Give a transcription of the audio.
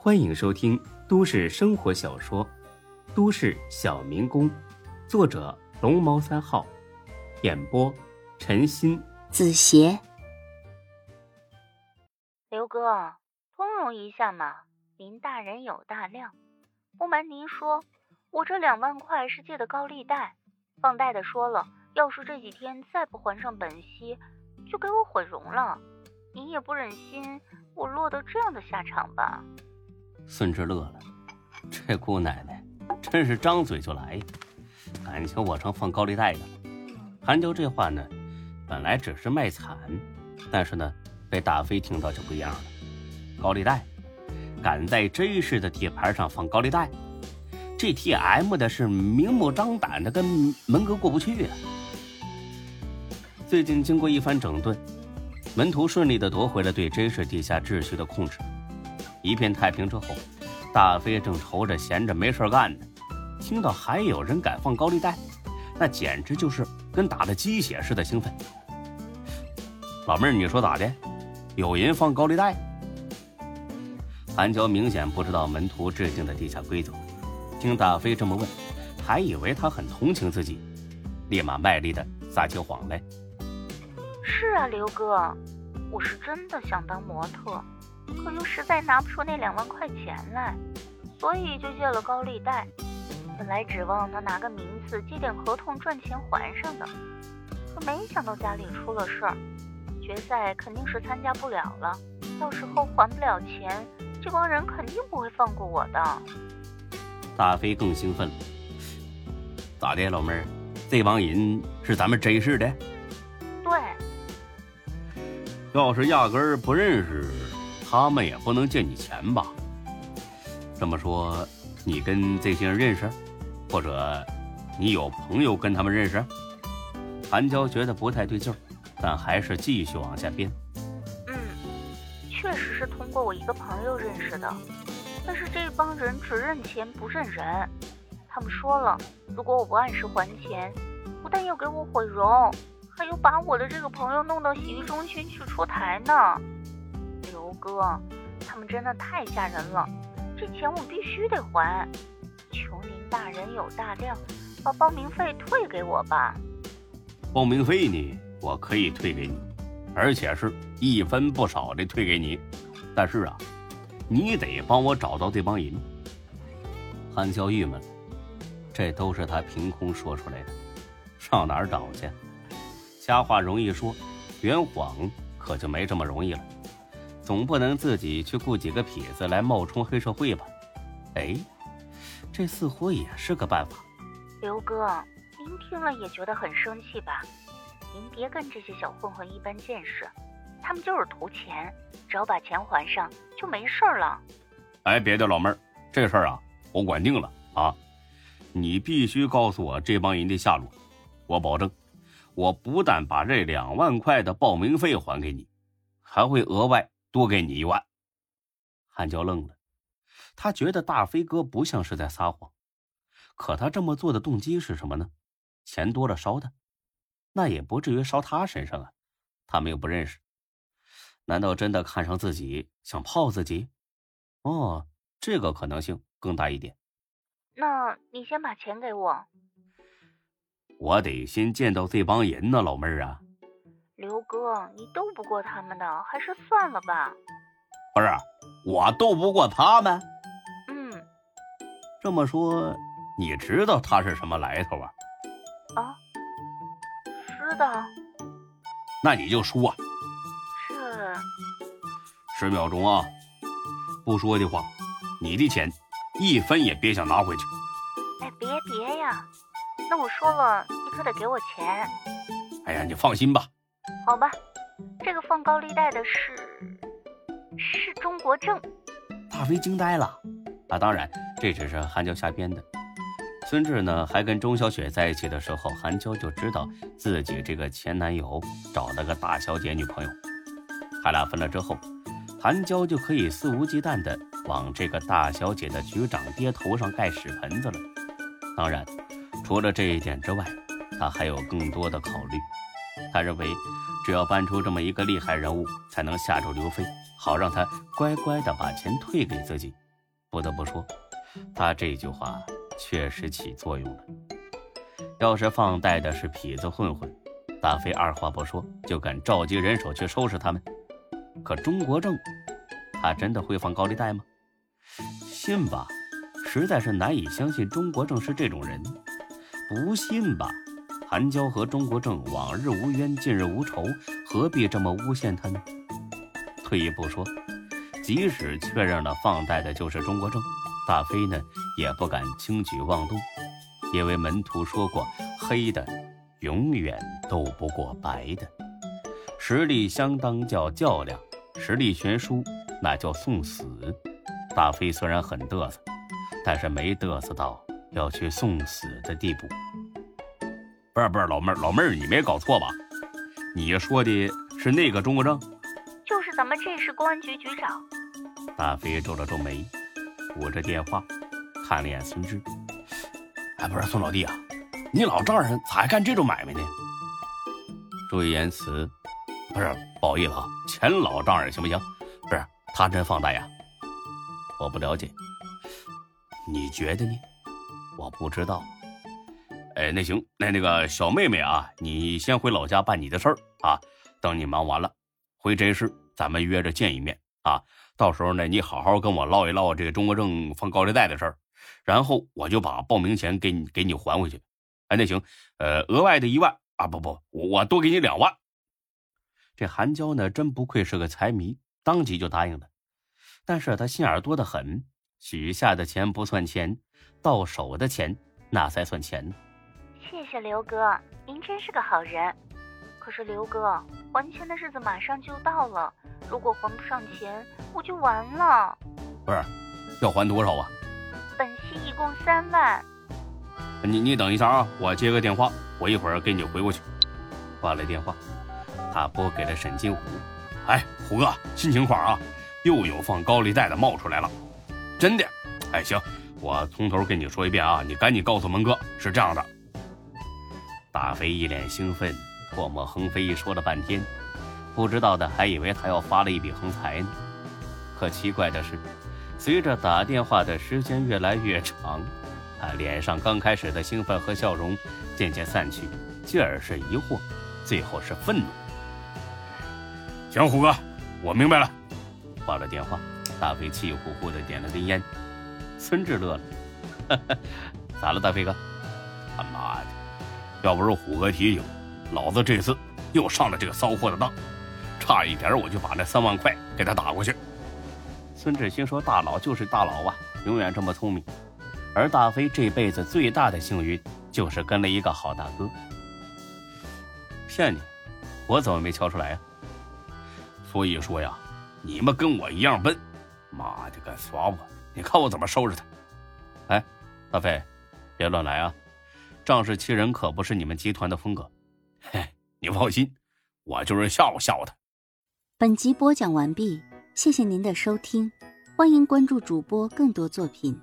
欢迎收听都市生活小说《都市小民工》，作者龙猫三号，演播陈鑫、子邪。刘哥，通融一下嘛，您大人有大量。不瞒您说，我这两万块是借的高利贷，放贷的说了，要是这几天再不还上本息，就给我毁容了。您也不忍心我落得这样的下场吧？孙志乐了，这姑奶奶真是张嘴就来，感情我成放高利贷的了。韩娇这话呢，本来只是卖惨，但是呢，被大飞听到就不一样了。高利贷，敢在 J 市的地盘上放高利贷，这 TM 的是明目张胆的跟门哥过不去啊。最近经过一番整顿，门徒顺利的夺回了对 J 市地下秩序的控制。一片太平之后，大飞正愁着闲着没事干呢，听到还有人敢放高利贷，那简直就是跟打了鸡血似的兴奋。老妹儿，你说咋的？有人放高利贷？韩娇明显不知道门徒制定的地下规则，听大飞这么问，还以为他很同情自己，立马卖力的撒起谎来。是啊，刘哥，我是真的想当模特。可又实在拿不出那两万块钱来，所以就借了高利贷。本来指望能拿个名次，接点合同赚钱还上的，可没想到家里出了事儿，决赛肯定是参加不了了。到时候还不了钱，这帮人肯定不会放过我的。大飞更兴奋了，咋的，老妹儿？这帮人是咱们真市的？对。要是压根儿不认识。他们也不能借你钱吧？这么说，你跟这些人认识，或者你有朋友跟他们认识？韩娇觉得不太对劲儿，但还是继续往下编。嗯，确实是通过我一个朋友认识的，但是这帮人只认钱不认人。他们说了，如果我不按时还钱，不但要给我毁容，还要把我的这个朋友弄到洗浴中心去出台呢。刘哥，他们真的太吓人了，这钱我必须得还，求您大人有大量，把报名费退给我吧。报名费呢，我可以退给你，而且是一分不少的退给你，但是啊，你得帮我找到这帮人。韩潇郁闷了，这都是他凭空说出来的，上哪儿找去？瞎话容易说，圆谎可就没这么容易了。总不能自己去雇几个痞子来冒充黑社会吧？哎，这似乎也是个办法。刘哥，您听了也觉得很生气吧？您别跟这些小混混一般见识，他们就是图钱，只要把钱还上就没事了。哎，别的老妹儿，这事儿啊，我管定了啊！你必须告诉我这帮人的下落，我保证，我不但把这两万块的报名费还给你，还会额外。多给你一万。韩娇愣了，他觉得大飞哥不像是在撒谎，可他这么做的动机是什么呢？钱多了烧他，那也不至于烧他身上啊。他们又不认识，难道真的看上自己，想泡自己？哦，这个可能性更大一点。那你先把钱给我。我得先见到这帮人呢，老妹儿啊。刘哥，你斗不过他们的，还是算了吧。不是，我斗不过他们。嗯，这么说，你知道他是什么来头啊？啊，知道。那你就说。是。十秒钟啊！不说的话，你的钱一分也别想拿回去。哎，别别呀！那我说了，你可得给我钱。哎呀，你放心吧。好吧，这个放高利贷的是是中国正。大飞惊呆了，啊，当然这只是韩娇瞎编的。孙志呢，还跟钟小雪在一起的时候，韩娇就知道自己这个前男友找了个大小姐女朋友。他俩分了之后，韩娇就可以肆无忌惮的往这个大小姐的局长爹头上盖屎盆子了。当然，除了这一点之外，他还有更多的考虑。他认为。只要搬出这么一个厉害人物，才能吓住刘飞，好让他乖乖的把钱退给自己，不得不说，他这句话确实起作用了。要是放贷的是痞子混混，大飞二话不说就敢召集人手去收拾他们。可钟国正，他真的会放高利贷吗？信吧，实在是难以相信钟国正是这种人。不信吧，韩娇和钟国正往日无冤，近日无仇，何必这么诬陷他呢？退一步说，即使确认了放贷的就是钟国正，大飞呢也不敢轻举妄动，因为门徒说过，黑的永远斗不过白的，实力相当叫较量。实力悬殊，那叫送死。大飞虽然很嘚瑟，但是没嘚瑟到要去送死的地步。不是不是，老妹儿老妹儿，你没搞错吧？你说的是那个钟国正？就是咱们这市公安局局长。大飞皱了皱眉，捂着电话，看了眼孙志。哎，不是孙老弟啊，你老丈人咋还干这种买卖呢？注意言辞。不是，不好意思啊，钱老丈人行不行？不是，他真放贷呀？我不了解，你觉得呢？我不知道。哎，那行，那那个小妹妹啊，你先回老家办你的事儿啊。等你忙完了，回这市，咱们约着见一面啊。到时候呢，你好好跟我唠一唠这个钟国正放高利贷的事儿，然后我就把报名钱给你给你还回去。哎，那行，呃，额外的一万啊，不不，我我多给你两万。这韩娇呢，真不愧是个财迷，当即就答应了。但是她心眼多得很，许下的钱不算钱，到手的钱那才算钱呢。谢谢刘哥，您真是个好人。可是刘哥，还钱的日子马上就到了，如果还不上钱，我就完了。不是，要还多少啊？本息一共三万。你你等一下啊，我接个电话，我一会儿给你回过去。挂了电话。他拨给了沈金虎，哎，虎哥，新情况啊，又有放高利贷的冒出来了，真的。哎，行，我从头跟你说一遍啊，你赶紧告诉门哥，是这样的。大飞一脸兴奋，唾沫横飞，说了半天，不知道的还以为他要发了一笔横财呢。可奇怪的是，随着打电话的时间越来越长，他脸上刚开始的兴奋和笑容渐渐散去，继而是疑惑，最后是愤怒。行，虎哥，我明白了。挂了电话，大飞气呼呼的点了根烟。孙志乐了，咋了，大飞哥？要不是虎哥提醒，老子这次又上了这个骚货的当，差一点我就把那三万块给他打过去。孙志新说：“大佬就是大佬啊，永远这么聪明。”而大飞这辈子最大的幸运，就是跟了一个好大哥。骗你，我怎么没瞧出来呀？所以说呀，你们跟我一样笨，妈的，敢耍我！你看我怎么收拾他！哎，大飞，别乱来啊！仗势欺人可不是你们集团的风格。嘿，你放心，我就是吓唬吓唬他。本集播讲完毕，谢谢您的收听，欢迎关注主播更多作品。